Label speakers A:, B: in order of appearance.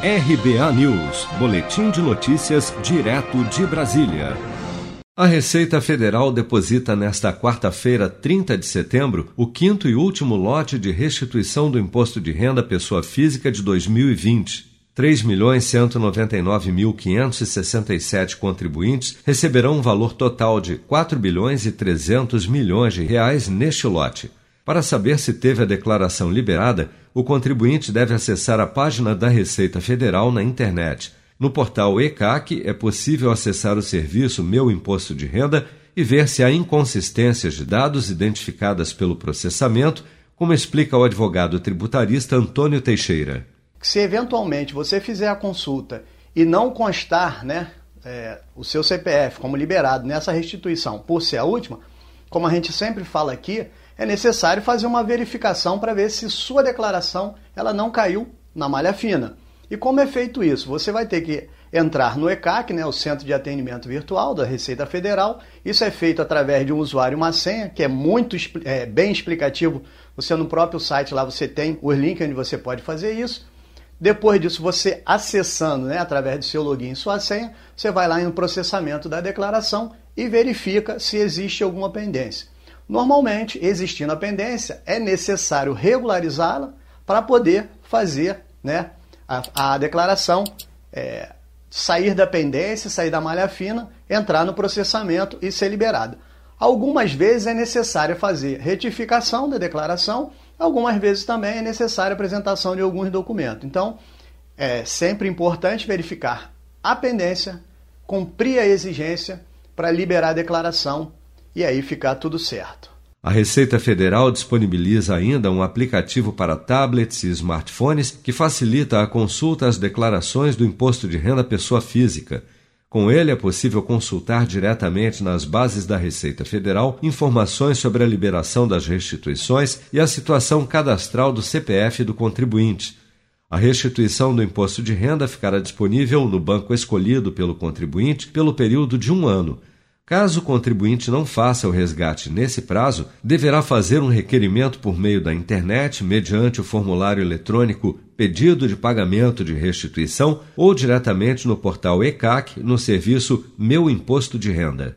A: RBA News, Boletim de Notícias, direto de Brasília. A Receita Federal deposita nesta quarta-feira, 30 de setembro, o quinto e último lote de restituição do Imposto de Renda Pessoa Física de 2020. 3.199.567 contribuintes receberão um valor total de 4 bilhões e 300 milhões de reais neste lote. Para saber se teve a declaração liberada, o contribuinte deve acessar a página da Receita Federal na internet. No portal ECAC é possível acessar o serviço Meu Imposto de Renda e ver se há inconsistências de dados identificadas pelo processamento, como explica o advogado tributarista Antônio Teixeira.
B: Se eventualmente você fizer a consulta e não constar né, é, o seu CPF como liberado nessa restituição por ser a última, como a gente sempre fala aqui, é necessário fazer uma verificação para ver se sua declaração ela não caiu na malha fina. E como é feito isso? Você vai ter que entrar no ECAC, né, o Centro de Atendimento Virtual da Receita Federal. Isso é feito através de um usuário e uma senha, que é muito é, bem explicativo. Você no próprio site lá você tem os links onde você pode fazer isso. Depois disso, você acessando né, através do seu login e sua senha, você vai lá no processamento da declaração e verifica se existe alguma pendência. Normalmente, existindo a pendência, é necessário regularizá-la para poder fazer né, a, a declaração, é, sair da pendência, sair da malha fina, entrar no processamento e ser liberada. Algumas vezes é necessário fazer retificação da declaração, algumas vezes também é necessária a apresentação de alguns documentos. Então, é sempre importante verificar a pendência, cumprir a exigência para liberar a declaração e aí ficar tudo certo.
A: A Receita Federal disponibiliza ainda um aplicativo para tablets e smartphones que facilita a consulta às declarações do imposto de renda pessoa física. Com ele é possível consultar diretamente nas bases da Receita Federal informações sobre a liberação das restituições e a situação cadastral do CPF do contribuinte. A restituição do imposto de renda ficará disponível no banco escolhido pelo contribuinte pelo período de um ano Caso o contribuinte não faça o resgate nesse prazo, deverá fazer um requerimento por meio da internet, mediante o formulário eletrônico Pedido de Pagamento de Restituição ou diretamente no portal ECAC no serviço Meu Imposto de Renda.